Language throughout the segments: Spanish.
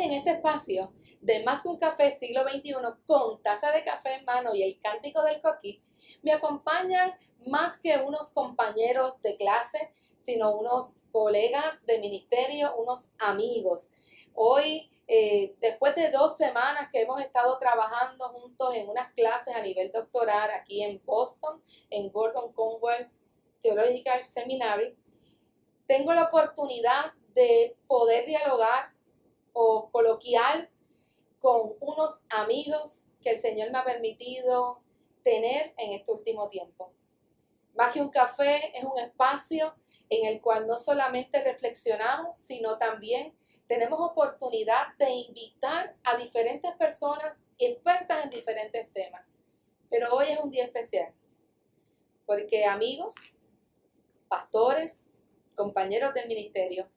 en este espacio de Más que un Café siglo XXI con taza de café en mano y el cántico del coquí, me acompañan más que unos compañeros de clase, sino unos colegas de ministerio, unos amigos. Hoy, eh, después de dos semanas que hemos estado trabajando juntos en unas clases a nivel doctoral aquí en Boston, en Gordon Conwell Theological Seminary, tengo la oportunidad de poder dialogar o coloquial con unos amigos que el Señor me ha permitido tener en este último tiempo. Más que un café, es un espacio en el cual no solamente reflexionamos, sino también tenemos oportunidad de invitar a diferentes personas expertas en diferentes temas. Pero hoy es un día especial, porque amigos, pastores, compañeros del ministerio,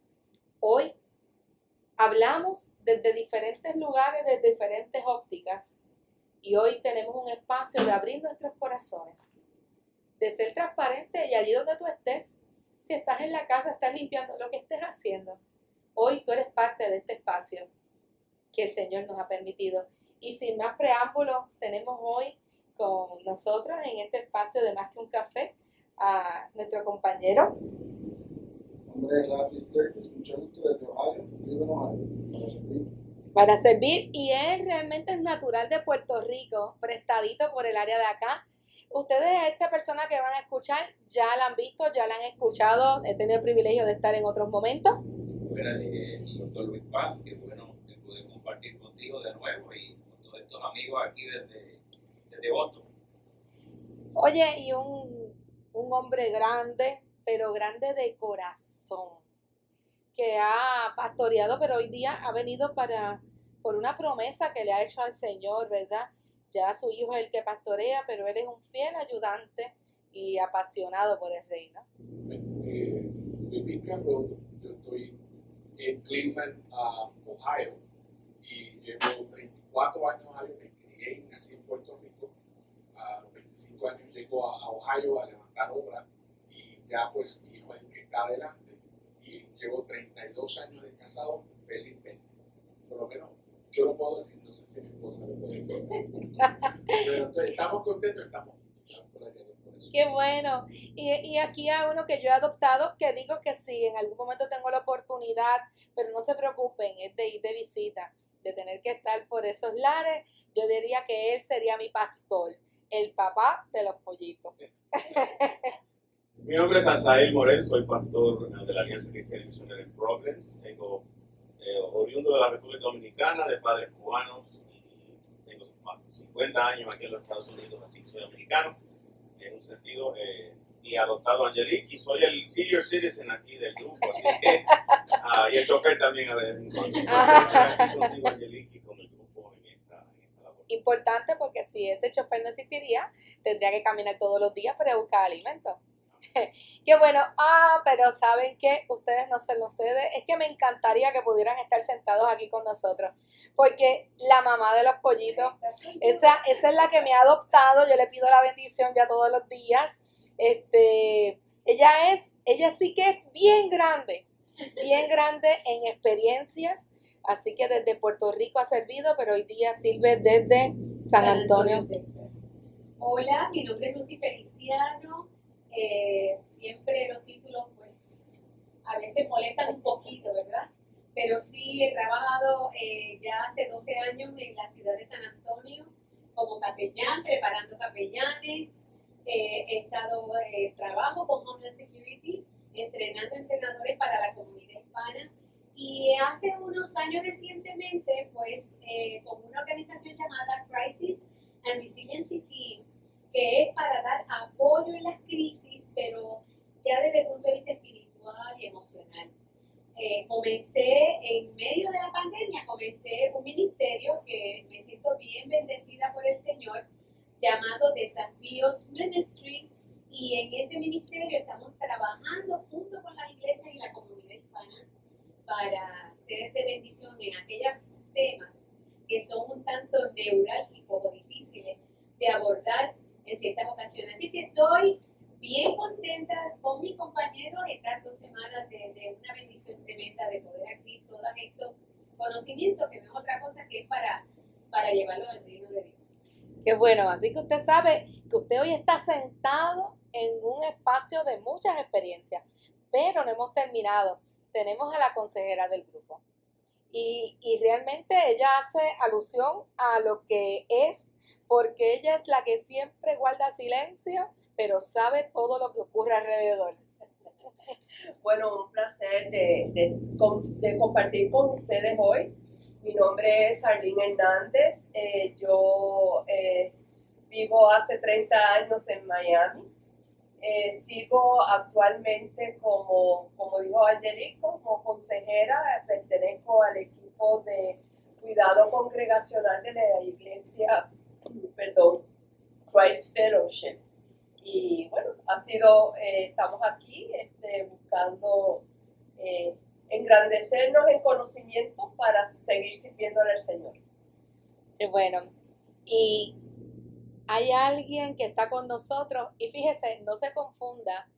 hoy hablamos desde diferentes lugares, desde diferentes ópticas, y hoy tenemos un espacio de abrir nuestros corazones, de ser transparente y allí donde tú estés, si estás en la casa, estás limpiando lo que estés haciendo, hoy tú eres parte de este espacio que el Señor nos ha permitido. Y sin más preámbulos, tenemos hoy con nosotros en este espacio de Más que un Café a nuestro compañero nombre es Rafi Sterkis, mucho gusto desde Ohio, para servir. Para servir, y él realmente es natural de Puerto Rico, prestadito por el área de acá. Ustedes, esta persona que van a escuchar, ya la han visto, ya la han escuchado, he tenido el privilegio de estar en otros momentos. Bueno, el doctor Luis Paz, que bueno que pude compartir contigo de nuevo y con todos estos amigos aquí desde, desde Boston. Oye, y un, un hombre grande, pero grande de corazón, que ha pastoreado, pero hoy día ha venido para, por una promesa que le ha hecho al Señor, ¿verdad? Ya su hijo es el que pastorea, pero él es un fiel ayudante y apasionado por el reino. Eh, yo estoy en Cleveland, Ohio, y llevo 34 años en me crié nací en Puerto Rico. A los 25 años llego a, a Ohio a levantar obras ya pues mi hijo es el que está adelante y llevo 32 años de casado felizmente. Por lo menos yo lo puedo decir, no sé si mi esposa lo puede decir. Pero estamos contentos, estamos Qué bueno. Y, y, aquí hay uno que yo he adoptado, que digo que sí, en algún momento tengo la oportunidad, pero no se preocupen, es de ir de visita, de tener que estar por esos lares. Yo diría que él sería mi pastor, el papá de los pollitos. Mi nombre es Asael Morel, soy pastor de la Alianza Cristiana Misionera en Providence. Tengo eh, oriundo de la República Dominicana, de padres cubanos, y tengo 50 años aquí en los Estados Unidos, así que soy americano en un sentido, eh, y adoptado a Angelique, y soy el senior citizen aquí del grupo, así que, ah, y el chofer también a ver aquí contigo, Angelique, y con el grupo en esta, en esta labor. Importante porque si ese chofer no existiría, tendría que caminar todos los días para buscar alimentos. Qué bueno, ah, pero saben que ustedes no son ustedes, es que me encantaría que pudieran estar sentados aquí con nosotros, porque la mamá de los pollitos, esa, esa es la que me ha adoptado, yo le pido la bendición ya todos los días, este, ella es, ella sí que es bien grande, bien grande en experiencias, así que desde Puerto Rico ha servido, pero hoy día sirve desde San Antonio. Hola, mi nombre es Lucy Feliciano, eh, siempre los títulos pues a veces molestan un poquito, ¿verdad? Pero sí he trabajado eh, ya hace 12 años en la ciudad de San Antonio como capellán, preparando capellanes. Eh, he estado, trabajo con Homeland Security, entrenando entrenadores para la comunidad hispana. Y hace unos años recientemente, pues, con una organización llamada Crisis and Resiliency Team, que es para dar apoyo en las crisis, pero ya desde el punto de vista espiritual y emocional. Eh, comencé en medio de la pandemia, comencé un ministerio que me siento bien bendecida por el Señor, llamado Desafíos Ministry, y en ese ministerio estamos trabajando junto con las iglesias y la comunidad hispana para ser de bendición en aquellos temas que son un tanto neurálgicos o difíciles de abordar en ciertas ocasiones. Así que estoy bien contenta con mis compañeros estas dos semanas de, una bendición tremenda de poder abrir todos estos conocimiento, que no es otra cosa que es para, para llevarlo al reino de Dios. Qué bueno, así que usted sabe que usted hoy está sentado en un espacio de muchas experiencias, pero no hemos terminado. Tenemos a la consejera del grupo. Y, y realmente ella hace alusión a lo que es, porque ella es la que siempre guarda silencio, pero sabe todo lo que ocurre alrededor. Bueno, un placer de, de, de compartir con ustedes hoy. Mi nombre es Arlene Hernández. Eh, yo eh, vivo hace 30 años en Miami. Eh, sigo actualmente como, como dijo Angelique, como consejera. Pertenezco al equipo de cuidado congregacional de la iglesia, perdón, Christ Fellowship. Y bueno, ha sido, eh, estamos aquí este, buscando eh, engrandecernos en conocimiento para seguir sirviéndole al Señor. Qué bueno. Y hay alguien que está con nosotros y fíjese, no se confunda,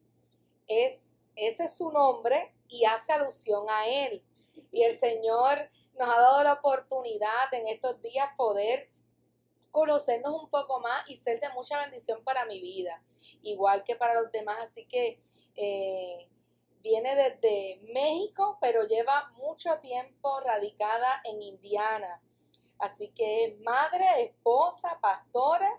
es, ese es su nombre y hace alusión a él. Y el Señor nos ha dado la oportunidad en estos días poder conocernos un poco más y ser de mucha bendición para mi vida, igual que para los demás. Así que eh, viene desde México, pero lleva mucho tiempo radicada en Indiana. Así que es madre, esposa, pastora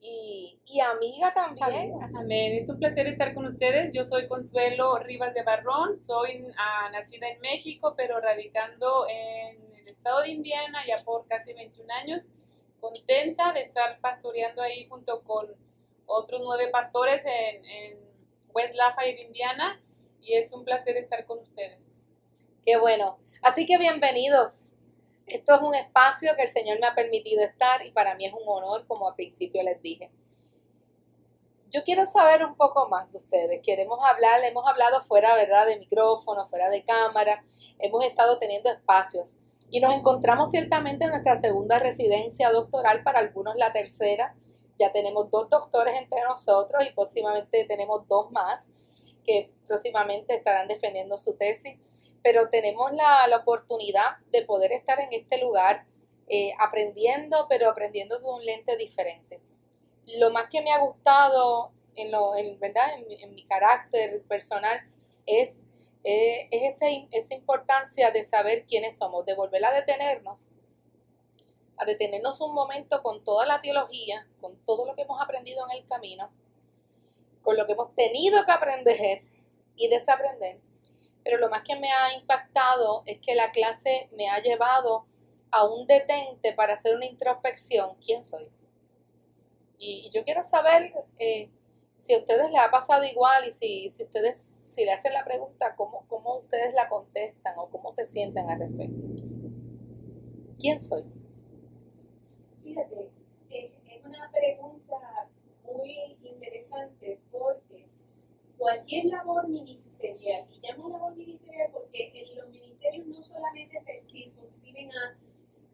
y, y amiga también. Amén. Es un placer estar con ustedes. Yo soy Consuelo Rivas de Barrón. Soy ah, nacida en México, pero radicando en el estado de Indiana ya por casi 21 años contenta de estar pastoreando ahí junto con otros nueve pastores en, West Lafayette, Indiana, y es un placer estar con ustedes. Qué bueno. Así que bienvenidos. Esto es un espacio que el Señor me ha permitido estar y para mí es un honor, como al principio les dije. Yo quiero saber un poco más de ustedes. Queremos hablar, hemos hablado fuera, ¿verdad?, de micrófono, fuera de cámara. Hemos estado teniendo espacios y nos encontramos ciertamente en nuestra segunda residencia doctoral, para algunos la tercera. Ya tenemos dos doctores entre nosotros y próximamente tenemos dos más que próximamente estarán defendiendo su tesis. Pero tenemos la, la oportunidad de poder estar en este lugar eh, aprendiendo, pero aprendiendo con un lente diferente. Lo más que me ha gustado en, lo, en, ¿verdad? en, en mi carácter personal es eh, es ese, esa importancia de saber quiénes somos, de volver a detenernos, a detenernos un momento con toda la teología, con todo lo que hemos aprendido en el camino, con lo que hemos tenido que aprender y desaprender. Pero lo más que me ha impactado es que la clase me ha llevado a un detente para hacer una introspección. ¿Quién soy? Y, yo quiero saber eh, si a ustedes les ha pasado igual y si, si ustedes, si le hacen la pregunta, ¿cómo, ¿cómo ustedes la contestan o cómo se sienten al respecto? ¿Quién soy? Fíjate, es, una pregunta muy interesante porque cualquier labor ministerial, y llamo labor ministerial porque en los ministerios no solamente se circunscriben a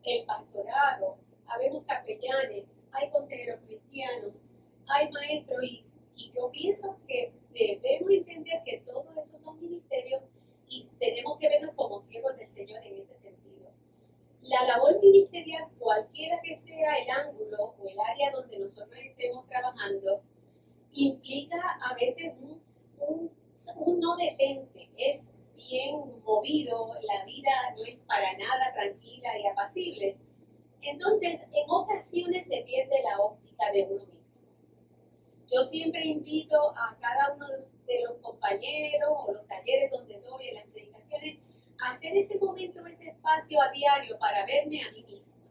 el pastorado, habemos capellanes, hay consejeros cristianos, hay maestros y y yo pienso que debemos entender que todos esos son ministerios y tenemos que vernos como siervos del Señor en ese sentido. La labor ministerial, cualquiera que sea el ángulo o el área donde nosotros estemos trabajando, implica a veces un, un, un no detente, es bien movido, la vida no es para nada tranquila y apacible. Entonces, en ocasiones se pierde la óptica de uno mismo. Yo siempre invito a cada uno de los compañeros o los talleres donde doy las predicaciones a hacer ese momento, ese espacio a diario para verme a mí misma.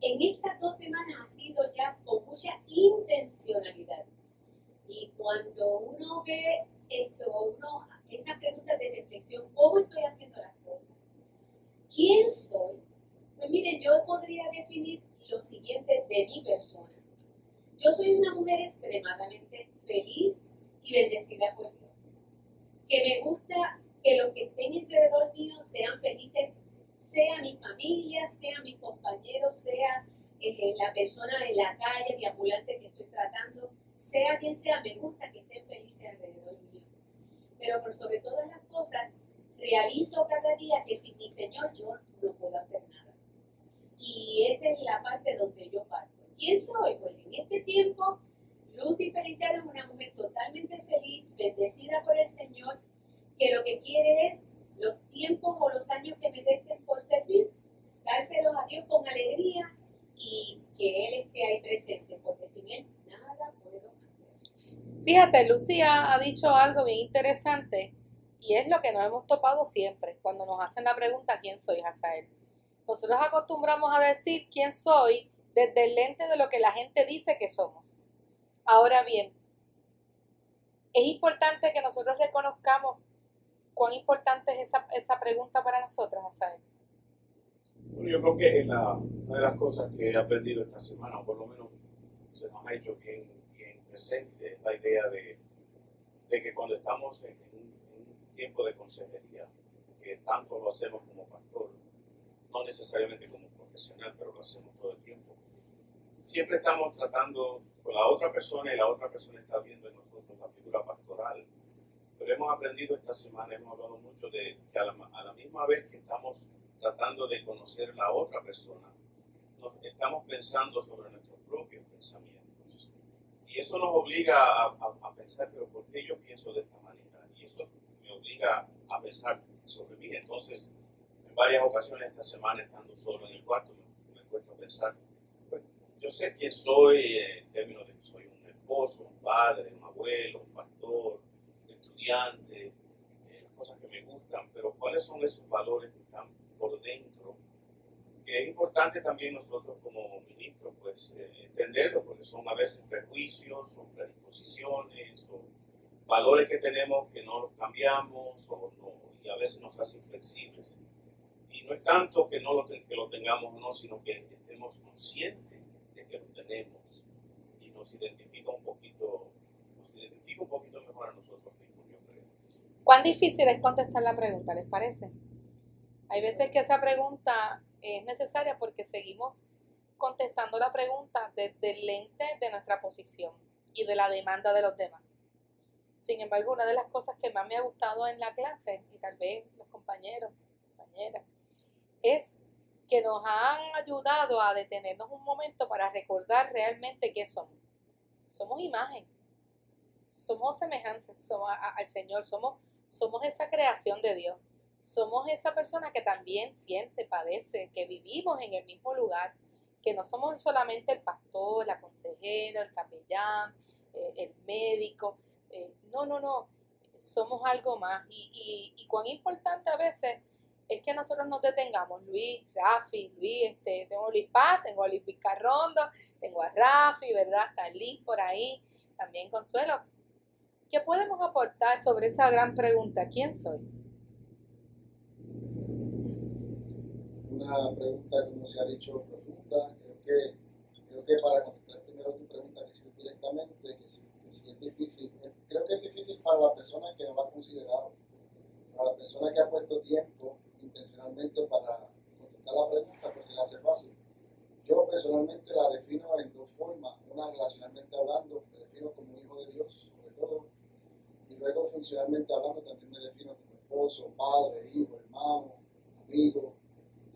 En estas dos semanas ha sido ya con mucha intencionalidad. Y cuando uno ve esto, uno, esa pregunta de reflexión, ¿cómo estoy haciendo las cosas? ¿Quién soy? Pues miren, yo podría definir lo siguiente de mi persona. Yo soy una mujer extremadamente feliz y bendecida por Dios. Que me gusta que los que estén alrededor mío sean felices, sea mi familia, sea mis compañeros, sea eh, la persona en la calle, de ambulante que estoy tratando, sea quien sea, me gusta que estén felices alrededor mío. Pero por sobre todas las cosas, realizo cada día que sin mi Señor yo no puedo hacer nada. Y esa es la parte donde yo parto. ¿Quién soy? Pues en este tiempo, Lucy Feliciano es una mujer totalmente feliz, bendecida por el Señor, que lo que quiere es los tiempos o los años que me resten por servir, dárselos a Dios con alegría y que Él esté ahí presente, porque sin Él nada puedo hacer. Fíjate, Lucía ha dicho algo bien interesante y es lo que nos hemos topado siempre cuando nos hacen la pregunta ¿quién soy, Hazael? Nosotros acostumbramos a decir quién soy desde el lente de lo que la gente dice que somos. Ahora bien, es importante que nosotros reconozcamos cuán importante es esa, esa pregunta para nosotros, Hazael. Bueno, yo creo que es la, una de las cosas que he aprendido esta semana, o por lo menos se nos ha hecho bien, presente, es la idea de, de que cuando estamos en un tiempo de consejería, que tanto lo hacemos como pastor, no necesariamente como profesional, pero lo hacemos todo el tiempo, siempre estamos tratando con la otra persona y la otra persona está viendo en nosotros la figura pastoral. Pero hemos aprendido esta semana, hemos hablado mucho de que a la, a la misma vez que estamos tratando de conocer la otra persona, nos estamos pensando sobre nuestros propios pensamientos. Y eso nos obliga a, a, a pensar, pero ¿por qué yo pienso de esta manera? Y eso me obliga a pensar sobre mí. Entonces, en varias ocasiones esta semana, estando solo en el cuarto, me, me cuesta pensar, yo sé quién soy en términos de que soy un esposo, un padre, un abuelo, un pastor, un estudiante, eh, cosas que me gustan, pero ¿cuáles son esos valores que están por dentro? Que es importante también nosotros como ministros, pues, eh, entenderlo, porque son a veces prejuicios o predisposiciones o valores que tenemos que no los cambiamos o no, y a veces nos hacen flexibles. Y no es tanto que no lo, que lo tengamos o no, sino que estemos conscientes que tenemos y nos identifica un poquito, mejor a nosotros mismos. ¿Cuán difícil es contestar la pregunta, les parece? Hay veces que esa pregunta es necesaria porque seguimos contestando la pregunta desde el lente de nuestra posición y de la demanda de los demás. Sin embargo, una de las cosas que más me ha gustado en la clase, y tal vez los compañeros, compañeras, es que nos han ayudado a detenernos un momento para recordar realmente qué somos. Somos imagen, somos semejanzas somos al Señor, somos, somos esa creación de Dios, somos esa persona que también siente, padece, que vivimos en el mismo lugar, que no somos solamente el pastor, la consejera, el capellán, eh, el médico, eh, no, no, no, somos algo más. Y, y, y cuán importante a veces es que nosotros nos detengamos, Luis, Rafi, Luis, este, tengo a Luis Paz, tengo a Luis Vizcarrondo, tengo a Rafi, ¿verdad? Está Liz por ahí, también Consuelo. ¿Qué podemos aportar sobre esa gran pregunta? ¿Quién soy? Una pregunta, como se ha dicho, profunda. Creo que, creo que para contestar primero tu pregunta, que sí directamente, que es difícil. Eh, Creo que es difícil para la persona que no lo ha considerado, para la persona que ha puesto tiempo intencionalmente para contestar la pregunta, pues se le hace fácil. Yo personalmente la defino en dos formas. Una, relacionalmente hablando, me defino como hijo de Dios, sobre todo. Y luego, funcionalmente hablando, también me defino como esposo, padre, hijo, hermano, amigo.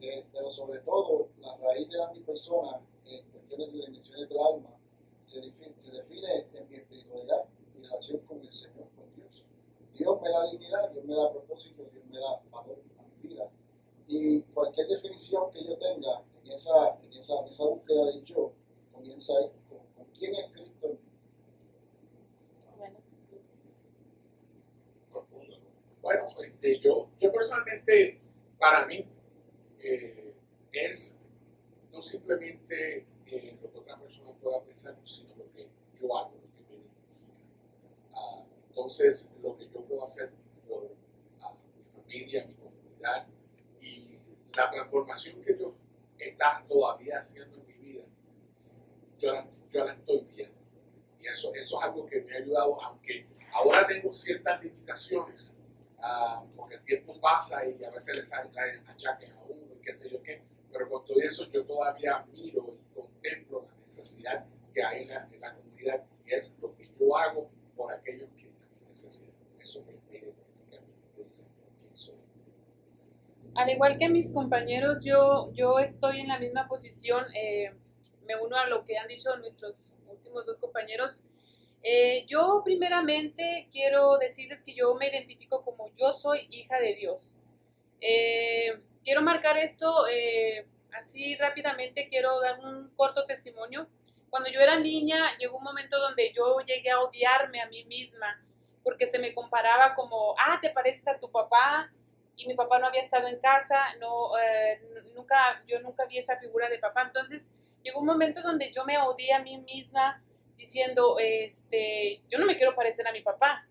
Eh, pero sobre todo, la raíz de la, mi persona, en cuestiones de dimensiones del alma, se define, se define en mi espiritualidad, mi relación con el Señor, con Dios. Dios me da dignidad, Dios me da propósito, Dios me da valor. Y cualquier definición que yo tenga en esa, en esa, en esa búsqueda del yo, comienza ahí con, con quién es Cristo en mí. Bueno, Profundo. ¿no? Bueno, este, yo, yo personalmente, para mí, eh, es no simplemente eh, lo que otra persona pueda pensar, sino lo que yo hago, lo que me identifica. Ah, entonces, lo que yo puedo hacer por ah, mi familia, mi comunidad la transformación que Dios está todavía haciendo en mi vida, yo la, yo la estoy viendo. Y eso, eso es algo que me ha ayudado, aunque ahora tengo ciertas limitaciones, ah, porque el tiempo pasa y a veces le salen achaques a uno y qué sé yo qué, pero con todo eso yo todavía miro y contemplo la necesidad que hay en la, en la comunidad y es lo que yo hago por aquellos que necesidad. Eso me, me identifica a mí, me dice quién soy. Al igual que mis compañeros, yo, yo estoy en la misma posición. eh, me uno a lo que han dicho nuestros últimos dos compañeros. Eh, yo primeramente quiero decirles que yo me identifico como yo soy hija de Dios. Eh, quiero marcar esto así rápidamente, quiero dar un corto testimonio. Cuando yo era niña llegó un momento donde yo llegué a odiarme a mí misma porque se me comparaba como, ah, te pareces a tu papá y mi papá no había estado en casa, no, eh, nunca, yo nunca vi esa figura de papá. Entonces llegó un momento donde yo me odié a mí misma diciendo, este, yo no me quiero parecer a mi papá.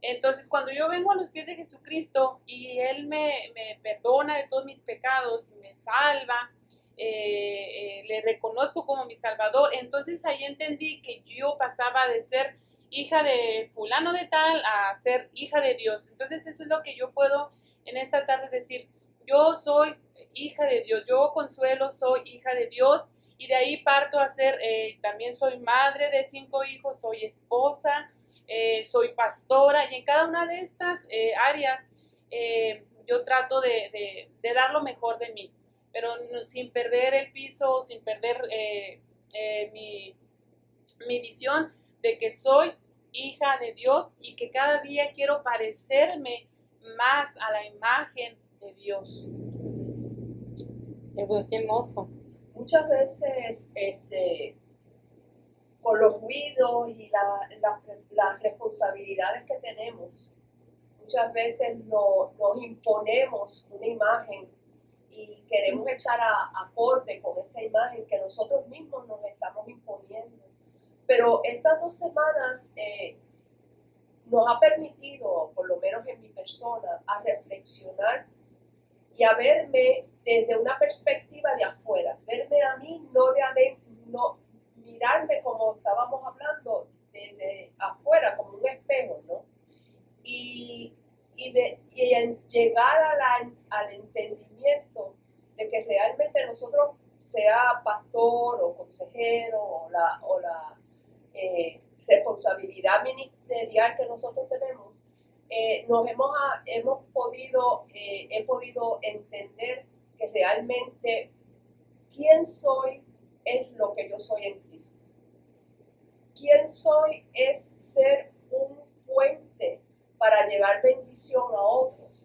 Entonces, cuando yo vengo a los pies de Jesucristo y Él me, me perdona de todos mis pecados, me salva, eh, eh, le reconozco como mi Salvador, entonces ahí entendí que yo pasaba de ser hija de fulano de tal a ser hija de Dios. Entonces, eso es lo que yo puedo en esta tarde decir, yo soy hija de Dios, yo consuelo, soy hija de Dios y de ahí parto a ser, eh, también soy madre de cinco hijos, soy esposa, eh, soy pastora y en cada una de estas eh, áreas yo trato de, de- de dar lo mejor de mí, pero sin perder el piso, sin perder mi, mi visión de que soy hija de Dios y que cada día quiero parecerme más a la imagen de Dios. Qué, hermoso. muchas veces este, con los ruidos y la- la- las responsabilidades que tenemos, muchas veces no- nos imponemos una imagen y queremos estar a- acorde con esa imagen que nosotros mismos nos estamos imponiendo. Pero estas dos semanas eh, nos ha permitido, por lo menos en mi persona, a reflexionar y a verme desde una perspectiva de afuera, verme a mí no de adentro, no, mirarme como estábamos hablando desde afuera, como un espejo, ¿no? Y, y, de- y en llegar a al entendimiento de que realmente nosotros, sea pastor o consejero o la, o la eh, responsabilidad ministerial que nosotros tenemos, eh, nos hemos, a- hemos podido, eh, he podido entender que realmente quién soy es lo que yo soy en Cristo. Quién soy es ser un puente para llevar bendición a otros.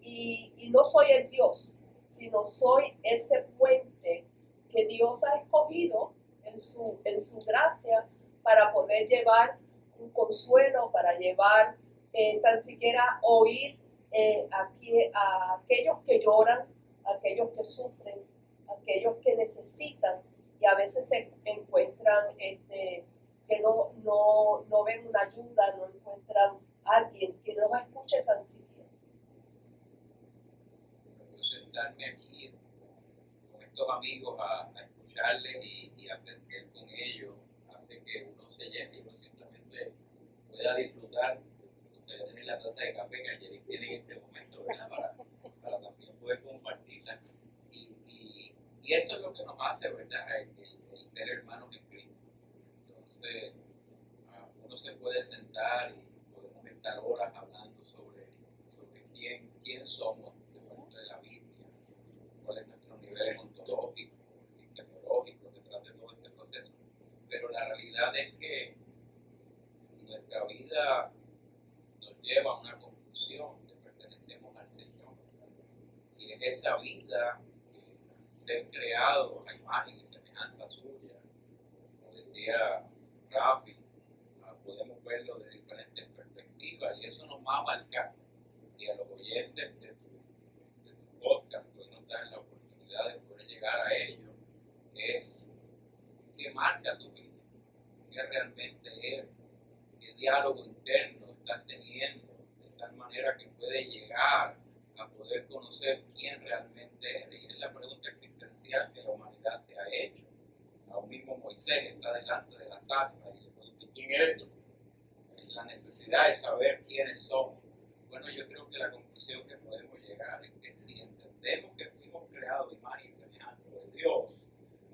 Y, y no soy el Dios, sino soy ese puente que Dios ha escogido en su, en su gracia para poder llevar un consuelo, para llevar eh, tan siquiera oír eh, a aquellos que lloran, a aquellos que sufren, a aquellos que necesitan y a veces se encuentran este, que no, no, no ven una ayuda, no encuentran alguien que los escuche tan siquiera. Sentarme aquí con estos amigos a, a escucharles y, aprender con ellos que uno se llene y uno simplemente pueda disfrutar. Ustedes tienen la taza de café que ayer tienen en este momento, ¿verdad? Para, para también poder compartirla. Y, y, y esto es lo que nos hace, ¿verdad? El, el- el ser hermanos en Cristo. Entonces, ah, uno se puede sentar y podemos estar horas hablando sobre, sobre quién, quién somos de parte de la Biblia, cuál es nuestro nivel ontológico y tecnológico detrás de todo este proceso. Pero la realidad es nos lleva a una conclusión que pertenecemos al Señor. Y es esa vida que ser creado a imagen y semejanza suya, como decía Rafi, ah, podemos verlo de diferentes perspectivas y eso nos va a marcar. Y a los oyentes de tu, podcast, que hoy nos dan la oportunidad de poder llegar a ello, es qué marca tu vida, qué realmente es, qué diálogo interno estás teniendo, de tal manera que puedes llegar a poder conocer quién realmente eres. Y es la pregunta existencial que la humanidad se ha hecho. Aún mismo Moisés está delante de la zarza y le pregunta, ¿quién eres tú? Es la necesidad de saber quiénes somos. Bueno, yo creo que la conclusión que podemos llegar es que si entendemos que fuimos creados de imagen y semejanza de Dios,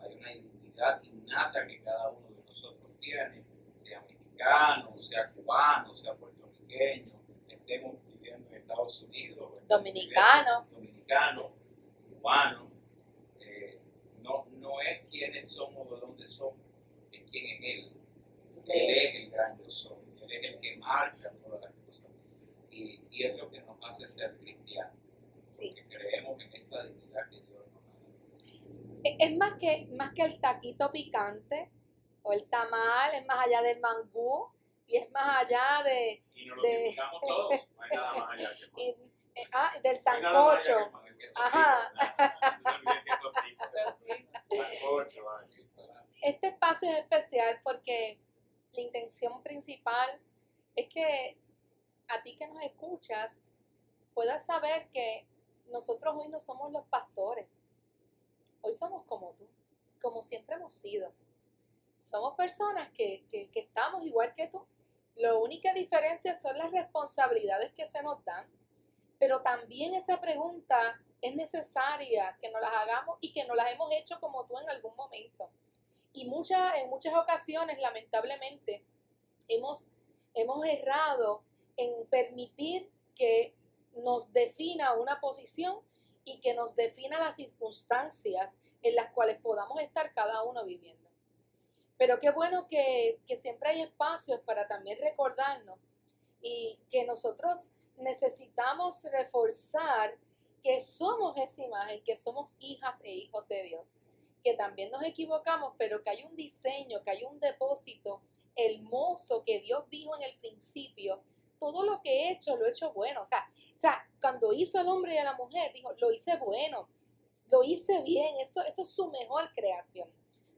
hay una identidad innata que cada uno de nosotros tiene, dominicano, sea cubano, sea puertorriqueño, estemos viviendo en Estados Unidos, dominicano, dominicano cubano, eh, no, no es quiénes somos o de dónde somos, es quién es él. Él es el gran yo soy, él es el que marca todas las cosas. Y, es lo que nos hace ser cristianos, porque creemos en esa dignidad que Dios nos da. E, es más que, más que el taquito picante, el tamal, es más allá del mangú y es más allá de, Y nos lo De- todos. No hay nada más allá que y- eh, ah, del sancocho. Ajá. Este espacio es especial porque la intención principal es que a ti que nos escuchas puedas saber que nosotros hoy no somos los pastores. Hoy somos como tú, como siempre hemos sido. Somos personas que, que, estamos igual que tú. La única diferencia son las responsabilidades que se nos dan. Pero también esa pregunta es necesaria que nos las hagamos y que nos las hemos hecho como tú en algún momento. Y muchas, en muchas ocasiones, lamentablemente, hemos, hemos errado en permitir que nos defina una posición y que nos defina las circunstancias en las cuales podamos estar cada uno viviendo. Pero qué bueno que, que siempre hay espacios para también recordarnos y que nosotros necesitamos reforzar que somos esa imagen, que somos hijas e hijos de Dios, que también nos equivocamos, pero que hay un diseño, que hay un depósito hermoso que Dios dijo en el principio, todo lo que he hecho lo he hecho bueno, o sea, o sea, cuando hizo al hombre y a la mujer, dijo, lo hice bueno, lo hice bien, eso, eso es su mejor creación.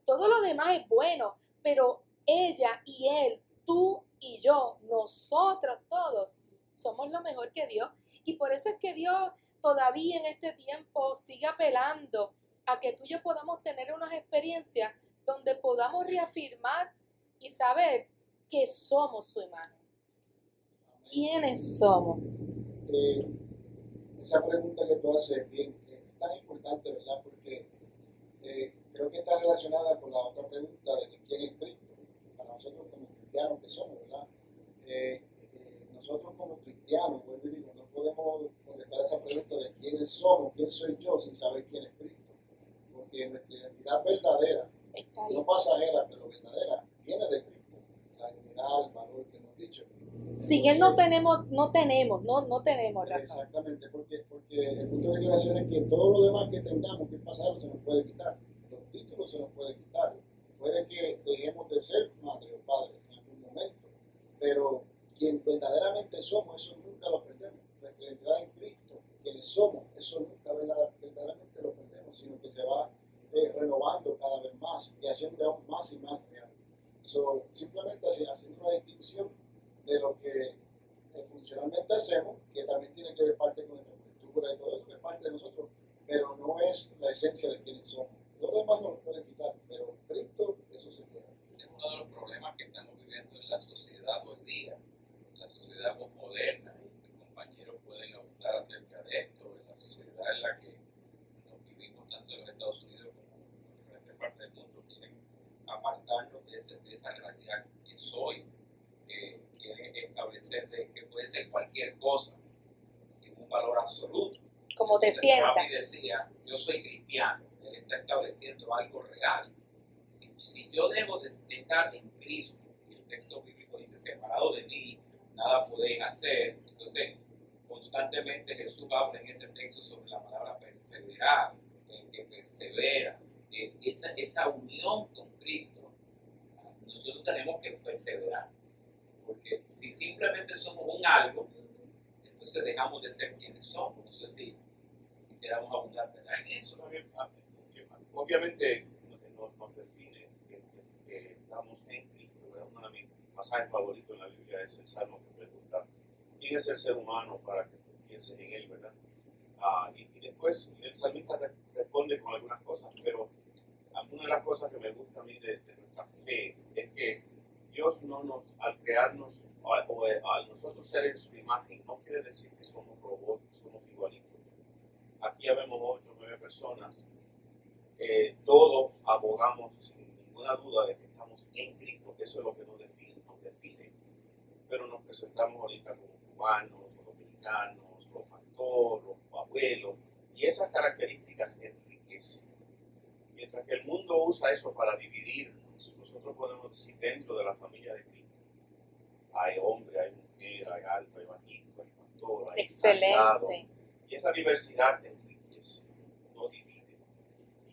Todo lo demás es bueno, pero ella y él, tú y yo, nosotros todos, somos lo mejor que Dios. Y por eso es que Dios todavía en este tiempo sigue apelando a que tú y yo podamos tener unas experiencias donde podamos reafirmar y saber que somos su imagen. ¿Quiénes somos? Eh, esa pregunta que tú haces es bien, es tan importante, ¿verdad? Porque eh, creo que está relacionada con la otra pregunta de quién es Cristo, para nosotros como cristianos que somos, ¿verdad? Eh, eh, nosotros como cristianos, vuelvo y digo, no podemos contestar esa pregunta de quiénes somos, quién soy yo, sin saber quién es Cristo. Porque nuestra identidad verdadera, no pasajera, pero verdadera, viene de Cristo. La dignidad, el valor que hemos dicho. Sin él no tenemos, no tenemos, no, no tenemos razón. Exactamente, porque, porque el punto de declaración es que todo lo demás que tengamos que pasar se nos puede quitar. Los títulos se nos pueden quitar. Puede que dejemos de ser madre o padre en algún momento, pero quien verdaderamente somos, eso nunca lo perdemos. Nuestra identidad en Cristo, quienes somos, eso nunca verdad- verdaderamente lo perdemos, sino que se va eh, renovando cada vez más y haciendo aún más y más real. So, simplemente haciendo una distinción de lo que eh, funcionalmente hacemos, que también tiene que ver parte con nuestra cultura y todo eso, que es parte de nosotros, pero no es la esencia de quienes somos. Lo demás no lo pueden quitar, pero Cristo, eso se queda. Ese es uno de los problemas que estamos viviendo en la sociedad hoy día, en la sociedad moderna, y mis compañeros pueden hablar acerca de esto, en la sociedad en la que nos vivimos tanto en los Estados Unidos como en diferentes partes del mundo, quieren apartarnos de, ese- de esa realidad que soy, que quieren establecer de que puede ser cualquier cosa, sin un valor absoluto. Como te sientas. Decía, yo soy cristiano, estableciendo algo real. Si, yo debo de estar en Cristo, y el texto bíblico dice, separado de mí, nada podéis hacer, entonces constantemente Jesús habla en ese texto sobre la palabra perseverar, el que persevera, esa, esa unión con Cristo, nosotros tenemos que perseverar, porque si simplemente somos un algo, entonces dejamos de ser quienes somos. No sé si, si quisiéramos abundar en eso. Obviamente nos, nos define que, que- estamos en Cristo. Uno de mis pasajes favoritos en la Biblia es el Salmo que pregunta quién es el ser humano para que pienses en él, ¿verdad? Ah, y, y después el salmista re- responde con algunas cosas, pero una de las cosas que me gusta a mí de, de nuestra fe es que Dios no nos, al crearnos o al, al nosotros ser en su imagen, no quiere decir que somos robots, somos igualitos. Aquí habemos ocho o nueve personas eh, todos abogamos sin ninguna duda de que estamos en Cristo, que eso es lo que nos define, nos define. Pero nos presentamos ahorita como cubanos, o dominicanos, o pastor, o abuelo, y esas características enriquecen. Mientras que el mundo usa eso para dividirnos, nosotros podemos decir dentro de la familia de Cristo. Hay hombre, hay mujer, hay alto, hay bajito, hay pastor, cultura, y pasado. Excelente. Y esa diversidad divide.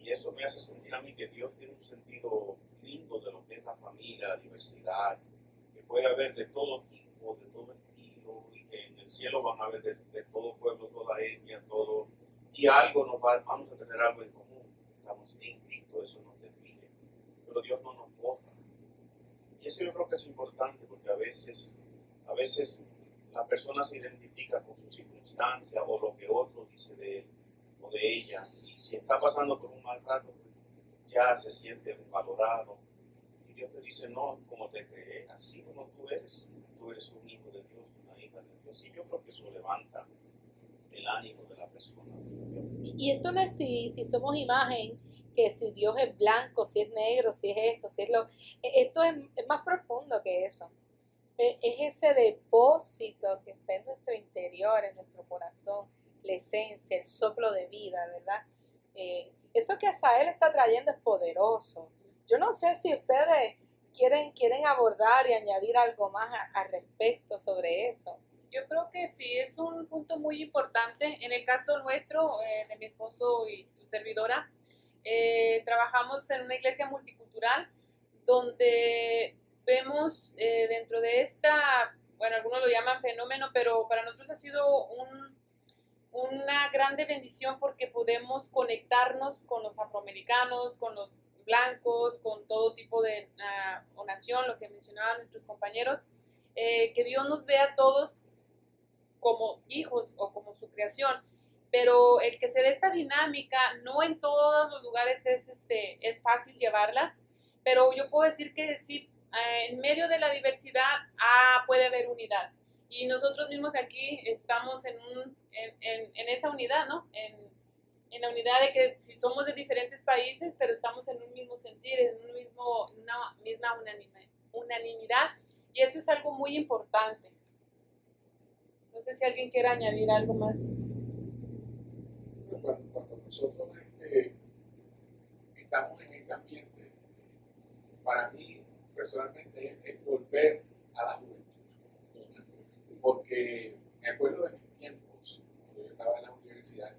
Y eso me hace sentir a mí que Dios tiene un sentido lindo de lo que es la familia, la diversidad, que puede haber de todo tipo, de todo estilo, y que en el cielo van a haber de, de todo pueblo, toda etnia, todo. Y algo nos va, vamos a tener algo en común. Estamos en Cristo, eso nos define. Pero Dios no nos borra. Y eso yo creo que es importante porque a veces, a veces la persona se identifica con su circunstancia o lo que otro dice de él o de ella. Si está pasando por un mal rato, pues ya se siente valorado. Y Dios te dice, no, como te creé, así como tú eres, tú eres un hijo de Dios, una hija de Dios. Y yo creo que eso levanta el ánimo de la persona. Y y esto no es si, si somos imagen, que si Dios es blanco, si es negro, si es esto, si es lo... e- Esto es, es más profundo que eso. E- Es ese depósito que está en nuestro interior, en nuestro corazón, la esencia, el soplo de vida, ¿verdad? Eh, eso que Asael está trayendo es poderoso. Yo no sé si ustedes quieren, quieren abordar y añadir algo más al respecto sobre eso. Yo creo que sí, es un punto muy importante. En el caso nuestro, eh, de mi esposo y su servidora, eh, trabajamos en una iglesia multicultural donde vemos eh, dentro de esta, bueno, algunos lo llaman fenómeno, pero para nosotros ha sido un- una grande bendición porque podemos conectarnos con los afroamericanos, con los blancos, con todo tipo de o nación, lo que mencionaban nuestros compañeros, eh, que Dios nos vea a todos como hijos o como su creación. Pero el que se dé esta dinámica, no en todos los lugares es, este, es fácil llevarla, pero yo puedo decir que sí, eh, en medio de la diversidad ah, puede haber unidad. Y nosotros mismos aquí estamos en, un, en, en- en esa unidad, ¿no? En, la unidad de que si somos de diferentes países, pero estamos en un mismo sentir, en un mismo, una misma unanime- unanimidad. Y esto es algo muy importante. No sé si alguien quiere añadir algo más. Cuando, cuando nosotros este, estamos en este ambiente, para mí personalmente es, es volver a la juventud. Porque me acuerdo de mis tiempos, cuando yo estaba en la universidad,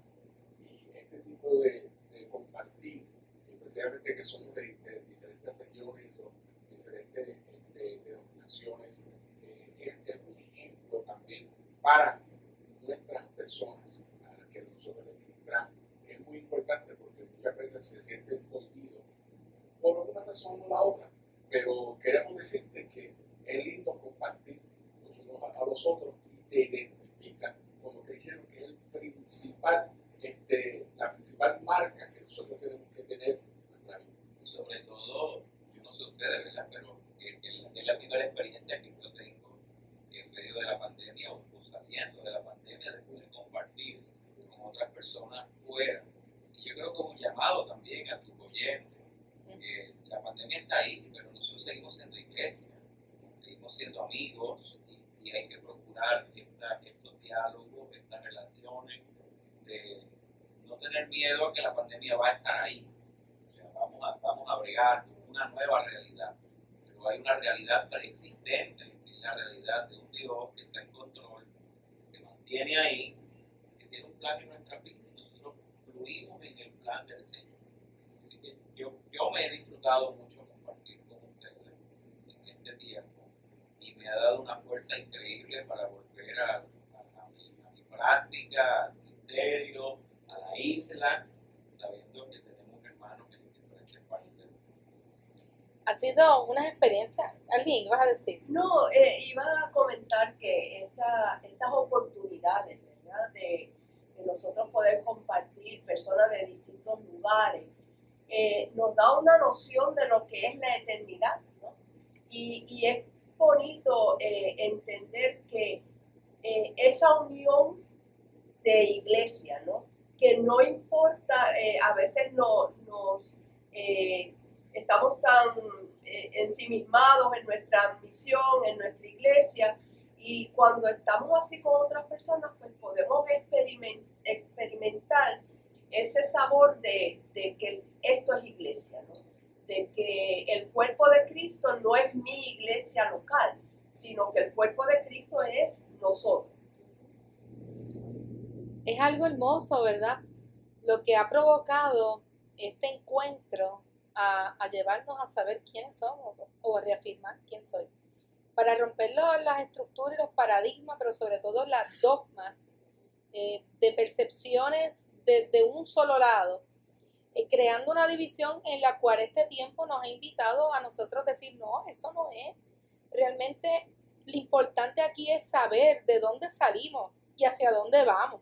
y este tipo de, compartir, especialmente que somos de, diferentes regiones o diferentes este, denominaciones, eh, es, es un ejemplo también para nuestras personas a las que nosotros les ministramos. Es muy importante porque muchas veces se sienten cohibidos por una razón o la otra, pero queremos decirte que es lindo compartir a los otros y te identifican con lo que dijeron que es el principal, este, la principal marca que nosotros tenemos que tener en vida. Sobre todo, yo no sé ustedes, ¿verdad? Pero es la primera experiencia que yo tengo en medio de la pandemia o, o saliendo de la pandemia, de poder compartir con otras personas fuera. Y yo creo que un llamado también a tus oyentes. que la pandemia está ahí, pero nosotros seguimos siendo iglesia, seguimos siendo amigos hay que procurar esta- estos diálogos, estas relaciones, de no tener miedo a que la pandemia va a estar ahí. O sea, vamos a, vamos a bregar una nueva realidad. Pero hay una realidad preexistente, que es la realidad de un Dios que está en control, que se mantiene ahí, que tiene un plan en nuestra vida y nosotros fluimos en el plan del Señor. Así que yo, yo me he disfrutado mucho compartir con ustedes en este tiempo y me ha dado una fuerza increíble para volver a, a- a mi, a mi práctica, al ministerio, a la isla, sabiendo que tenemos hermanos en diferentes países. Ha sido una experiencia. ¿Alguien vas a decir? No, eh, iba a comentar que esta- estas oportunidades, ¿verdad? De, de nosotros poder compartir personas de distintos lugares, eh, nos da una noción de lo que es la eternidad, ¿no? Y, y es bonito eh, entender que eh, esa unión de iglesia, ¿no? Que no importa, eh, a veces no, nos estamos tan ensimismados en nuestra misión, en nuestra iglesia, y cuando estamos así con otras personas, pues podemos experimen- experimentar ese sabor de, de que esto es iglesia, ¿no? De que el cuerpo de Cristo no es mi iglesia local, sino que el cuerpo de Cristo es nosotros. es algo hermoso, ¿verdad? Lo que ha provocado este encuentro a, llevarnos a saber quiénes somos o a reafirmar quién soy. Para romper las estructuras y los paradigmas, pero sobre todo las dogmas eh, de percepciones de, de un solo lado, eh, creando una división en la cual este tiempo nos ha invitado a nosotros decir, no, eso no es. Realmente lo importante aquí es saber de dónde salimos y hacia dónde vamos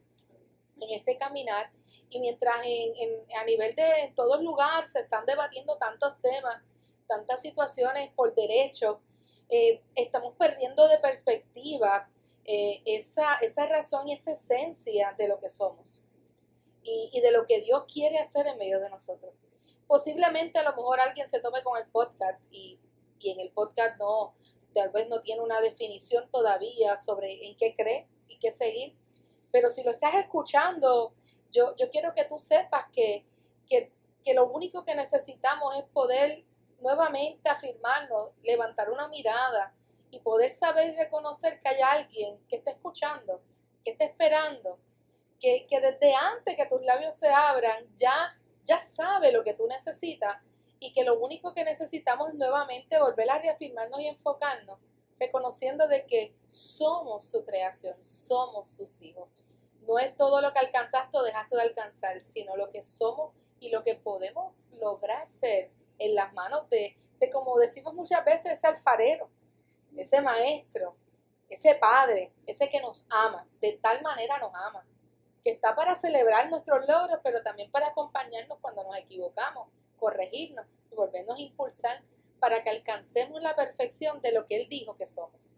en este caminar. Y mientras en, a nivel de en todo lugar se están debatiendo tantos temas, tantas situaciones por derecho, eh, estamos perdiendo de perspectiva eh, esa, esa razón y esa esencia de lo que somos y, de lo que Dios quiere hacer en medio de nosotros. Posiblemente a lo mejor alguien se tome con el podcast y, y en el podcast no, tal vez no tiene una definición todavía sobre en qué cree y qué seguir, pero si lo estás escuchando, yo, yo quiero que tú sepas que, que, que lo único que necesitamos es poder nuevamente afirmarnos, levantar una mirada y poder saber y reconocer que hay alguien que está escuchando, que está esperando, que, desde antes que tus labios se abran ya, ya sabe lo que tú necesitas y que lo único que necesitamos es nuevamente volver a reafirmarnos y enfocarnos, reconociendo de que somos su creación, somos sus hijos. No es todo lo que alcanzaste o dejaste de alcanzar, sino lo que somos y lo que podemos lograr ser en las manos de, de como decimos muchas veces, ese alfarero, ese maestro, ese padre, ese que nos ama, de tal manera nos ama, que está para celebrar nuestros logros, pero también para acompañarnos cuando nos equivocamos, corregirnos y volvernos a impulsar para que alcancemos la perfección de lo que Él dijo que somos,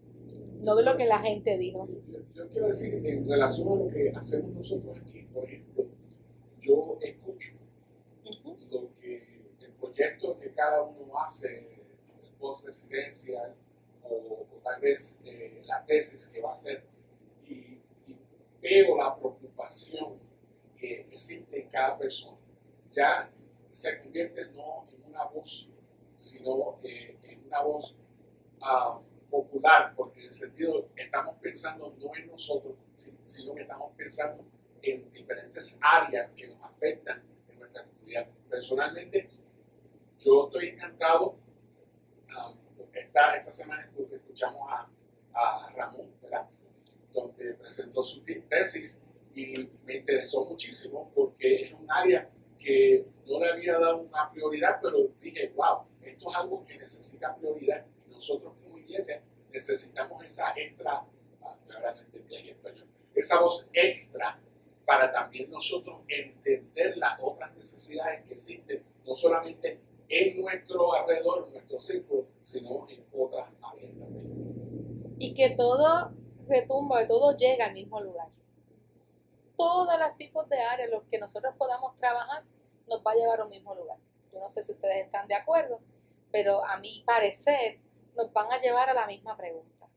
no de lo que la gente dijo. Yo, yo quiero decir, en relación a lo que hacemos nosotros aquí, por ejemplo, yo escucho Ujú. lo que el proyecto que cada uno hace, el post residencial o, o tal vez eh, la tesis que va a hacer, veo la preocupación que existe en cada persona. Ya se convierte no en una voz, sino eh, en una voz ah, popular, porque en el sentido estamos pensando no en nosotros, si- sino que estamos pensando en diferentes áreas que nos afectan en nuestra comunidad. Personalmente, yo estoy encantado. ah, esta, esta semana escuchamos a, a Ramón, ¿verdad? Donde presentó su te- tesis y me interesó muchísimo porque es un área que no le había dado una prioridad, pero dije, wow, esto es algo que necesita prioridad y nosotros como iglesia necesitamos esa extra, ah, esa voz extra para también nosotros entender las otras necesidades que existen, no solamente en nuestro alrededor, en nuestro círculo, sino en otras áreas también. y que todo retumba, todo llega al mismo lugar. Todos los tipos de áreas, los que nosotros podamos trabajar, nos va a llevar a un mismo lugar. Yo no sé si ustedes están de acuerdo, pero a mi parecer nos van a llevar a la misma pregunta.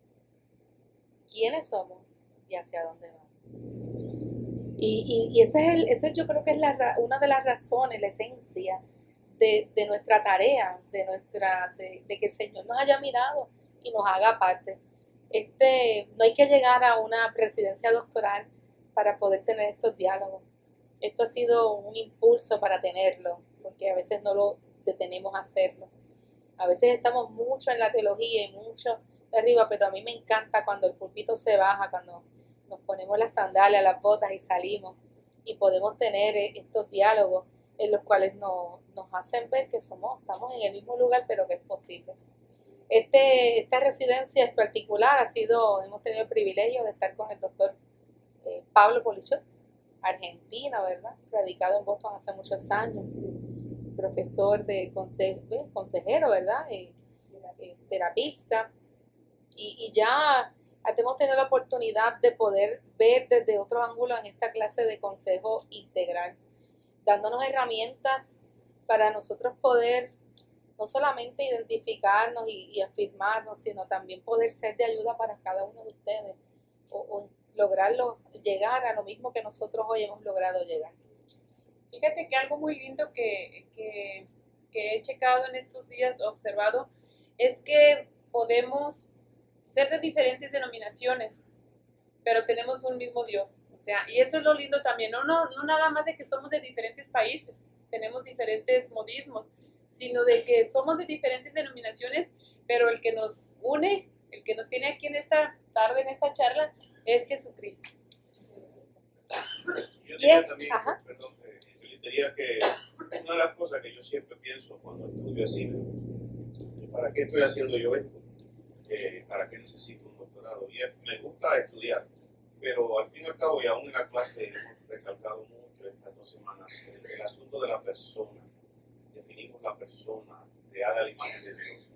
¿Quiénes somos y hacia dónde vamos? Y, y, y ese es el, ese yo creo que es la, una de las razones, la esencia de, nuestra tarea, de, nuestra, de que el Señor nos haya mirado y nos haga parte. Este, no hay que llegar a una presidencia doctoral para poder tener estos diálogos. Esto ha sido un impulso para tenerlo, porque a veces no lo detenemos a hacerlo. A veces estamos mucho en la teología y mucho de arriba, pero a mí me encanta cuando el pulpito se baja, cuando nos ponemos las sandalias, las botas y salimos y podemos tener eh, estos diálogos en los cuales nos, nos hacen ver que somos, estamos en el mismo lugar, pero que es posible. Este, esta residencia en particular ha sido, hemos tenido el privilegio de estar con el doctor eh, Pablo Polichot, argentino, ¿verdad? Radicado en Boston hace muchos años, profesor de conse- eh, consejero, ¿verdad? Eh, terapista. Y, y ya hemos tenido la oportunidad de poder ver desde otro ángulo en esta clase de consejo integral, dándonos herramientas para nosotros poder no solamente identificarnos y, afirmarnos, sino también poder ser de ayuda para cada uno de ustedes o, o lograrlo, llegar a lo mismo que nosotros hoy hemos logrado llegar. Fíjate que algo muy lindo que, que, he checado en estos días, observado, es que podemos ser de diferentes denominaciones, pero tenemos un mismo Dios. O sea, y eso es lo lindo también, no, no nada más de que somos de diferentes países, tenemos diferentes modismos, sino de que somos de diferentes denominaciones, pero el que nos une, el que nos tiene aquí en esta tarde, en esta charla, es Jesucristo. Yo diría Yes, también, ajá. perdón, eh, yo diría que una de las cosas que yo siempre pienso cuando estudio así, ¿para qué estoy haciendo yo esto? Eh, ¿Para qué necesito un doctorado? Y me gusta estudiar, pero al fin y al cabo, y aún en la clase hemos recalcado mucho estas dos semanas, el, el asunto de la persona. Definimos la persona creada a la imagen de Dios.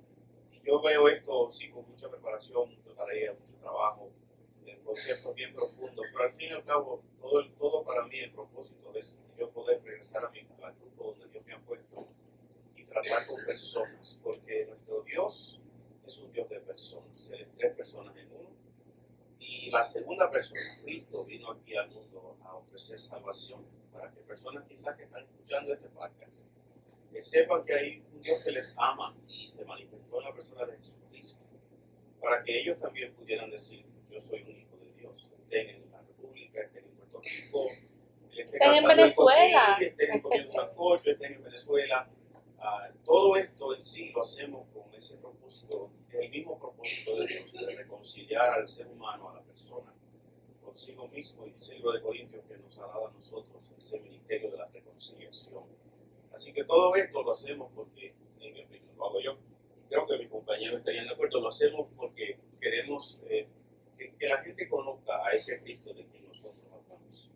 Y yo veo esto, sí, con mucha preparación, mucha tarea, mucho trabajo, conceptos bien profundos, pero al fin y al cabo, todo, el- todo para mí, el propósito es yo poder regresar a mi al grupo donde Dios me ha puesto y tratar con personas, porque nuestro Dios es un Dios de personas, tres personas en uno. Y la segunda persona, Cristo, vino aquí al mundo a ofrecer salvación para que personas quizás que están escuchando este podcast que sepan que hay un Dios que les ama y se manifestó en la persona de Jesucristo, para que ellos también pudieran decir, yo soy un hijo de Dios, estén en la República, estén en Puerto Rico, estén, en Venezuela. estén comiendo sancocho, estén en Venezuela. Ah, todo esto en sí lo hacemos con ese propósito, el mismo propósito de Dios, de reconciliar al ser humano, a la persona, consigo mismo, y dice el libro de Corintios que nos ha dado a nosotros ese ministerio de la reconciliación. Así que todo esto lo hacemos porque, en mi opinión, lo hago yo, creo que mis compañeros estarían de acuerdo, lo hacemos porque queremos eh, que, que la gente conozca a ese Cristo de quien nosotros hablamos.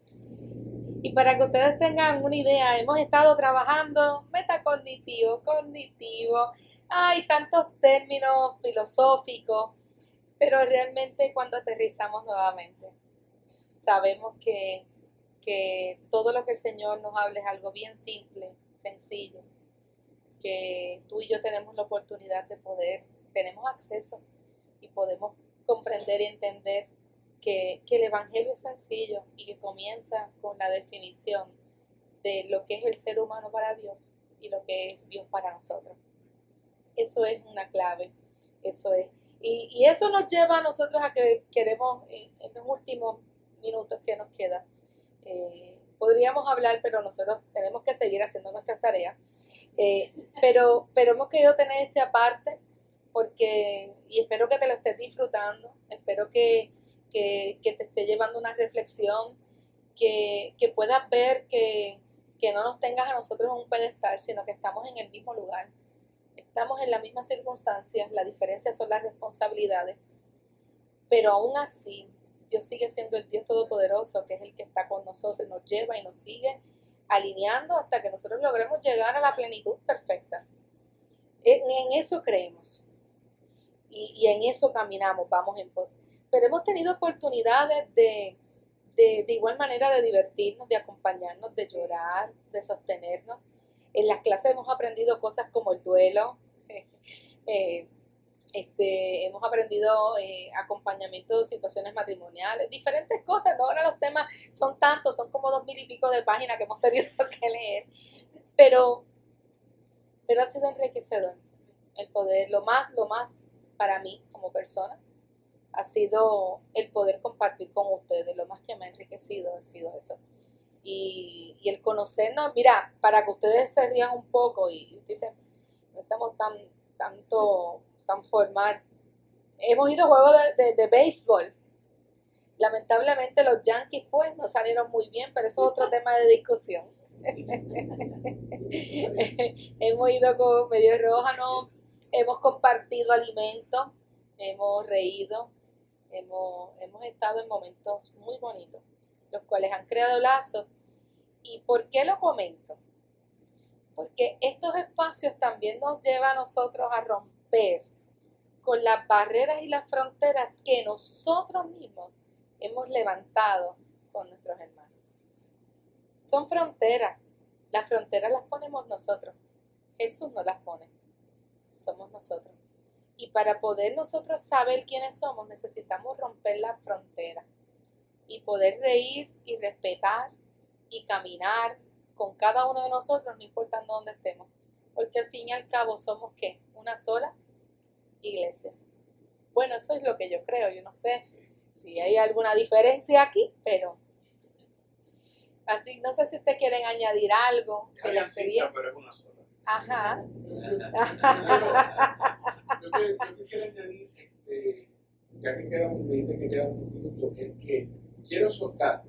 Y para que ustedes tengan una idea, hemos estado trabajando metacognitivo, cognitivo, hay tantos términos filosóficos, pero realmente cuando aterrizamos nuevamente, sabemos que, que todo lo que el Señor nos habla es algo bien simple, sencillo, que tú y yo tenemos la oportunidad de poder, tenemos acceso y podemos comprender y entender que, que el Evangelio es sencillo y que comienza con la definición de lo que es el ser humano para Dios y lo que es Dios para nosotros. Eso es una clave, eso es. Y, y eso nos lleva a nosotros a que queremos, en, los últimos minutos que nos quedan, eh, podríamos hablar, pero nosotros tenemos que seguir haciendo nuestras tareas. Eh, pero, pero hemos querido tener este aparte porque, y espero que te lo estés disfrutando, espero que, que, te esté llevando una reflexión, que, que puedas ver que, que no nos tengas a nosotros en un pedestal, sino que estamos en el mismo lugar. Estamos en las mismas circunstancias, la diferencia son las responsabilidades, pero aún así Dios sigue siendo el Dios Todopoderoso, que es el que está con nosotros, nos lleva y nos sigue alineando hasta que nosotros logremos llegar a la plenitud perfecta. En, eso creemos y, y, en eso caminamos, vamos en pos. Pero hemos tenido oportunidades de, de, de igual manera de divertirnos, de acompañarnos, de llorar, de sostenernos. En las clases hemos aprendido cosas como el duelo, eh, este, hemos aprendido eh, acompañamiento de situaciones matrimoniales, diferentes cosas, ¿no? ahora los temas son tantos, son como dos mil y pico de páginas que hemos tenido que leer, pero, pero ha sido enriquecedor el poder, lo más, lo más para mí como persona, ha sido el poder compartir con ustedes, lo más que me ha enriquecido ha sido eso. Y, y el conocernos, mira, para que ustedes se rían un poco y dicen, no estamos tan, tanto tan formal. Hemos ido a juegos de, de, de, béisbol. Lamentablemente los Yankees pues no salieron muy bien, pero eso es otro tema de discusión. hemos ido con medio rójano, hemos compartido alimentos, hemos reído, hemos, hemos estado en momentos muy bonitos, los cuales han creado lazos. ¿Y por qué lo comento? Porque estos espacios también nos llevan a nosotros a romper con las barreras y las fronteras que nosotros mismos hemos levantado con nuestros hermanos. Son fronteras. Las fronteras las ponemos nosotros. Jesús no las pone. Somos nosotros. Y para poder nosotros saber quiénes somos, necesitamos romper la frontera y poder reír y respetar y caminar con cada uno de nosotros, no importando dónde estemos. Porque al fin y al cabo somos qué? Una sola iglesia. Bueno, eso es lo que yo creo, yo no sé. si hay alguna diferencia aquí, pero así, no sé si ustedes quieren añadir algo de la experiencia. pero es una sola. Ajá. Yo, quisiera añadir, este, ya que queda un, que queda un minuto, es que quiero soltar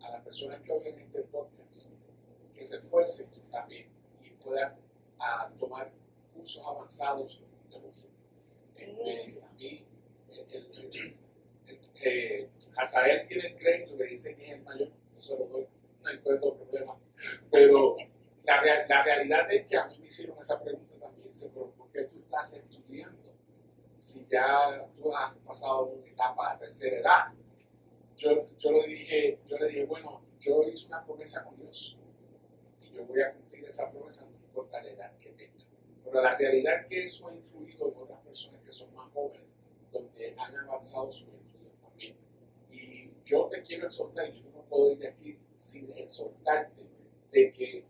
a las personas que oyen este podcast que se esfuercen también y puedan a, tomar cursos avanzados de. A mí, eh, tiene el crédito que dice que es el mayor, yo se lo doy, no encuentro problema, pero la, rea- la realidad es que a mí me hicieron esa pregunta también, ¿por qué tú estás estudiando? Si ya tú has pasado una etapa a tercera edad. Yo, yo, le dije, yo le dije, bueno, yo hice una promesa con Dios y yo voy a cumplir esa promesa no importa la edad que tenga. Pero la realidad que eso ha influido en otras personas que son más jóvenes, donde han avanzado sus estudios también. Y yo te quiero exhortar, y yo no puedo ir de aquí sin exhortarte de que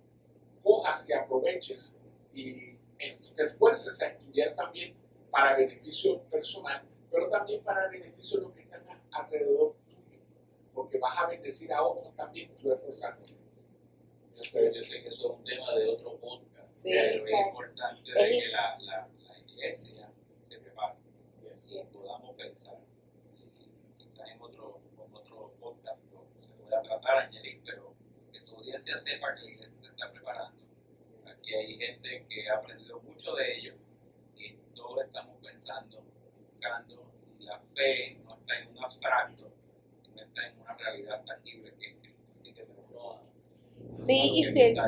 cojas y aproveches y te esfuerces a estudiar también para beneficio personal, pero también para beneficio de los que están alrededor tuyo, porque vas a bendecir a otros también tú esforzándote. Yo sé que eso es un tema de otro Sí, pero es importante de que la, la, la iglesia se prepare y podamos pensar. Y quizás en otro, en otro podcast lo- se pueda tratar, Angelique, pero que tu audiencia sepa que la iglesia se está preparando. Aquí hay gente que ha aprendido mucho de ello y todos estamos pensando, buscando, y la fe no está en un abstracto, sino está en una realidad tangible que es Cristo. Así que me uno a- Sí, y diciendo.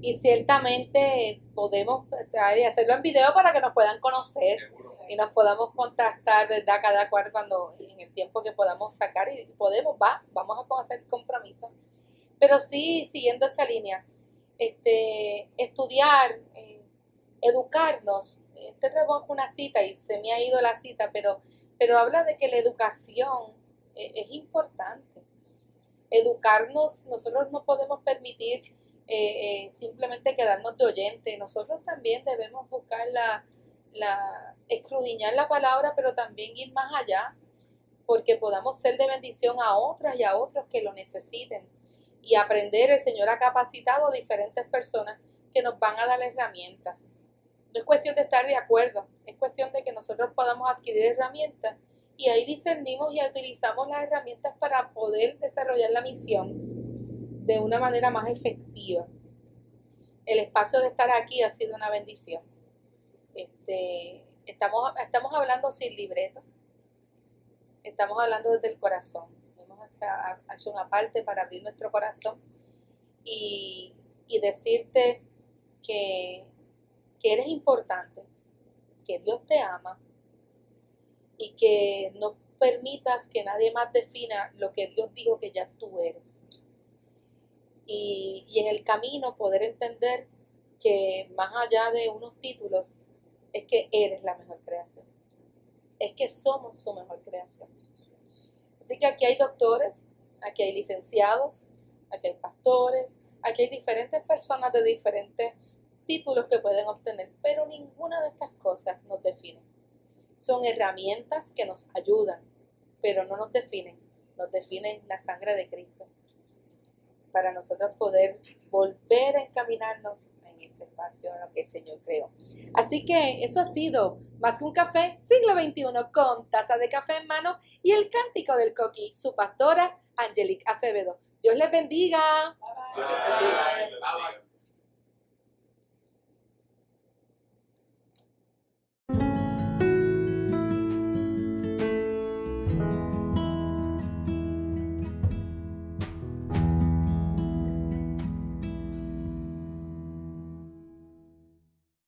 Y ciertamente podemos traer y hacerlo en video para que nos puedan conocer y nos podamos contactar, ¿verdad? Cada cual cuando, en el tiempo que podamos sacar y podemos, va, vamos a hacer compromiso. Pero sí, siguiendo esa línea, este, estudiar, eh, educarnos, este tenemos una cita y se me ha ido la cita, pero, pero habla de que la educación eh, es importante. Educarnos, nosotros no podemos permitir eh, eh, simplemente quedarnos de oyente. Nosotros también debemos buscar la, la, escudriñar la palabra, pero también ir más allá, porque podamos ser de bendición a otras y a otros que lo necesiten. Y aprender, el Señor ha capacitado a diferentes personas que nos van a dar herramientas. No es cuestión de estar de acuerdo, es cuestión de que nosotros podamos adquirir herramientas y ahí discernimos y utilizamos las herramientas para poder desarrollar la misión de una manera más efectiva. El espacio de estar aquí ha sido una bendición. Este, estamos, estamos hablando sin libreto, estamos hablando desde el corazón. Hemos hecho una parte para abrir nuestro corazón y, y decirte que, que eres importante, que Dios te ama y que no permitas que nadie más defina lo que Dios dijo que ya tú eres. Y, y en el camino poder entender que más allá de unos títulos, es que eres la mejor creación. Es que somos su mejor creación. Así que aquí hay doctores, aquí hay licenciados, aquí hay pastores, aquí hay diferentes personas de diferentes títulos que pueden obtener, pero ninguna de estas cosas nos define. Son herramientas que nos ayudan, pero no nos definen. Nos define la sangre de Cristo para nosotros poder volver a encaminarnos en ese espacio en lo que el Señor creó. Así que eso ha sido más que un café, siglo XXI, con taza de café en mano y el cántico del coqui, su pastora Angelique Acevedo. Dios les bendiga. Bye. Bye. Bye.